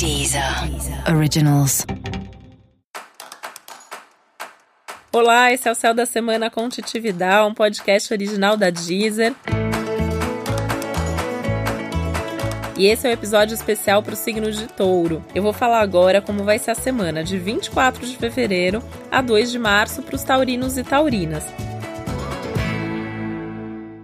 Deezer Originals. Olá, esse é o Céu da Semana com Titividade, um podcast original da Deezer. E esse é o um episódio especial para o signo de Touro. Eu vou falar agora como vai ser a semana de 24 de fevereiro a 2 de março para os taurinos e taurinas.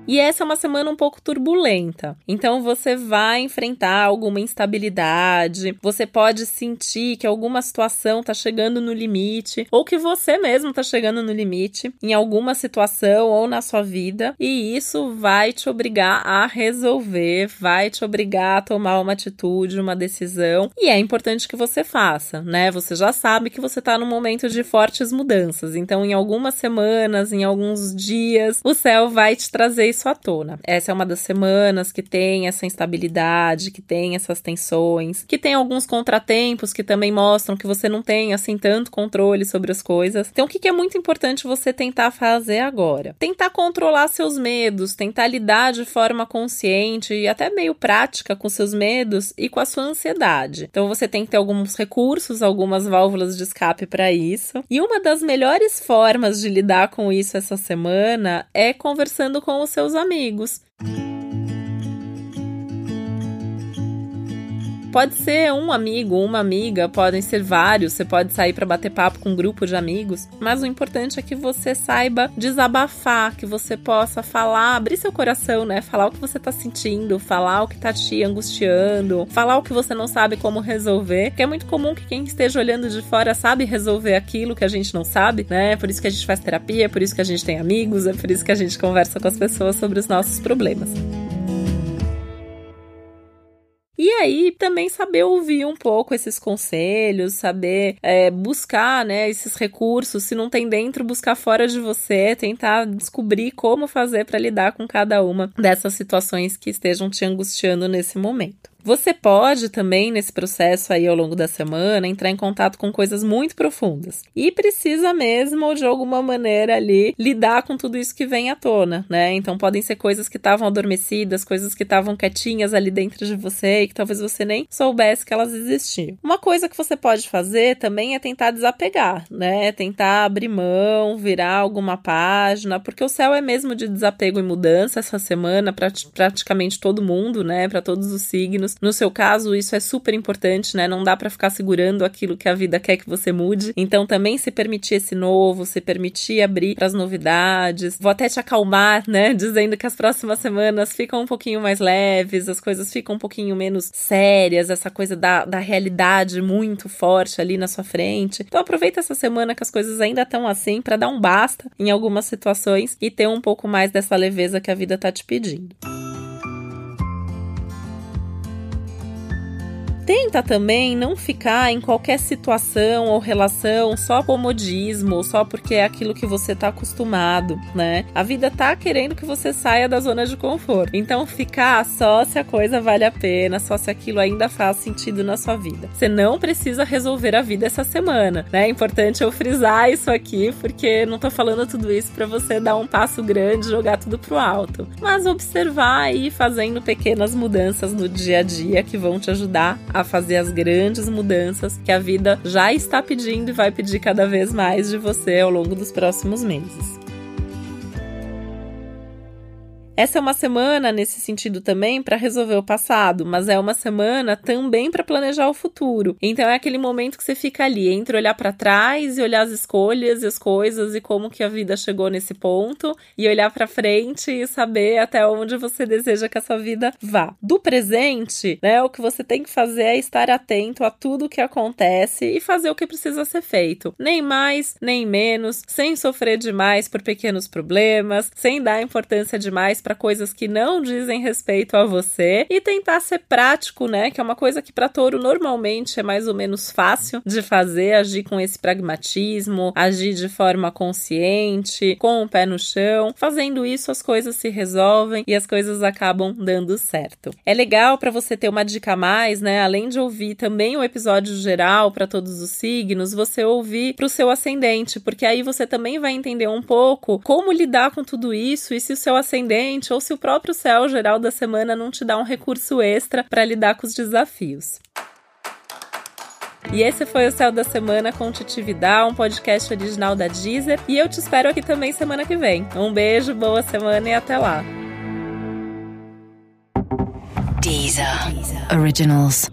E essa é uma semana um pouco turbulenta. Então você vai enfrentar alguma instabilidade, você pode sentir que alguma situação está chegando no limite, ou que você mesmo está chegando no limite em alguma situação ou na sua vida, e isso vai te obrigar a resolver, vai te obrigar a tomar uma atitude, uma decisão, e é importante que você faça, né? Você já sabe que você está num momento de fortes mudanças, então em algumas semanas, em alguns dias, o céu vai te trazer isso à tona. Essa é uma das semanas que tem essa instabilidade, que tem essas tensões, que tem alguns contratempos que também mostram que você não tem assim tanto controle sobre as coisas. Então, o que é muito importante você tentar fazer agora? Tentar controlar seus medos, tentar lidar de forma consciente e até meio prática com seus medos e com a sua ansiedade. Então, você tem que ter alguns recursos, algumas válvulas de escape para isso. E uma das melhores formas de lidar com isso essa semana é conversando com os seus seus amigos. Pode ser um amigo, uma amiga, podem ser vários, você pode sair para bater papo com um grupo de amigos, mas o importante é que você saiba desabafar, que você possa falar, abrir seu coração, né? Falar o que você tá sentindo, falar o que tá te angustiando, falar o que você não sabe como resolver, que é muito comum que quem esteja olhando de fora sabe resolver aquilo que a gente não sabe, né? Por isso que a gente faz terapia, é por isso que a gente tem amigos, é por isso que a gente conversa com as pessoas sobre os nossos problemas. E aí também saber ouvir um pouco esses conselhos, saber é, buscar né, esses recursos, se não tem dentro, buscar fora de você, tentar descobrir como fazer para lidar com cada uma dessas situações que estejam te angustiando nesse momento. Você pode também, nesse processo aí ao longo da semana, entrar em contato com coisas muito profundas. E precisa mesmo, de alguma maneira, ali, lidar com tudo isso que vem à tona, né? Então podem ser coisas que estavam adormecidas, coisas que estavam quietinhas ali dentro de você e que talvez você nem soubesse que elas existiam. Uma coisa que você pode fazer também é tentar desapegar, né? Tentar abrir mão, virar alguma página, porque o céu é mesmo de desapego e mudança essa semana para praticamente todo mundo, né? Para todos os signos. No seu caso, isso é super importante, né? Não dá para ficar segurando aquilo que a vida quer que você mude. Então, também se permitir esse novo, se permitir abrir para as novidades. Vou até te acalmar, né? Dizendo que as próximas semanas ficam um pouquinho mais leves, as coisas ficam um pouquinho menos sérias, essa coisa da, da realidade muito forte ali na sua frente. Então, aproveita essa semana que as coisas ainda estão assim para dar um basta em algumas situações e ter um pouco mais dessa leveza que a vida tá te pedindo. Tenta também não ficar em qualquer situação ou relação só comodismo, só porque é aquilo que você tá acostumado, né? A vida tá querendo que você saia da zona de conforto. Então ficar só se a coisa vale a pena, só se aquilo ainda faz sentido na sua vida. Você não precisa resolver a vida essa semana, né? É importante eu frisar isso aqui, porque não tô falando tudo isso para você dar um passo grande, jogar tudo pro alto, mas observar e ir fazendo pequenas mudanças no dia a dia que vão te ajudar a fazer as grandes mudanças que a vida já está pedindo e vai pedir cada vez mais de você ao longo dos próximos meses. Essa é uma semana nesse sentido também para resolver o passado, mas é uma semana também para planejar o futuro. Então é aquele momento que você fica ali entre olhar para trás e olhar as escolhas e as coisas e como que a vida chegou nesse ponto e olhar para frente e saber até onde você deseja que essa vida vá. Do presente, né, o que você tem que fazer é estar atento a tudo o que acontece e fazer o que precisa ser feito. Nem mais, nem menos, sem sofrer demais por pequenos problemas, sem dar importância demais para coisas que não dizem respeito a você e tentar ser prático, né? Que é uma coisa que para touro normalmente é mais ou menos fácil de fazer, agir com esse pragmatismo, agir de forma consciente, com o pé no chão. Fazendo isso, as coisas se resolvem e as coisas acabam dando certo. É legal para você ter uma dica a mais, né? Além de ouvir também o episódio geral para todos os signos, você ouvir para o seu ascendente, porque aí você também vai entender um pouco como lidar com tudo isso e se o seu ascendente ou se o próprio céu geral da semana não te dá um recurso extra para lidar com os desafios. E esse foi o Céu da Semana com Titividade, um podcast original da Deezer. E eu te espero aqui também semana que vem. Um beijo, boa semana e até lá. Deezer. Originals.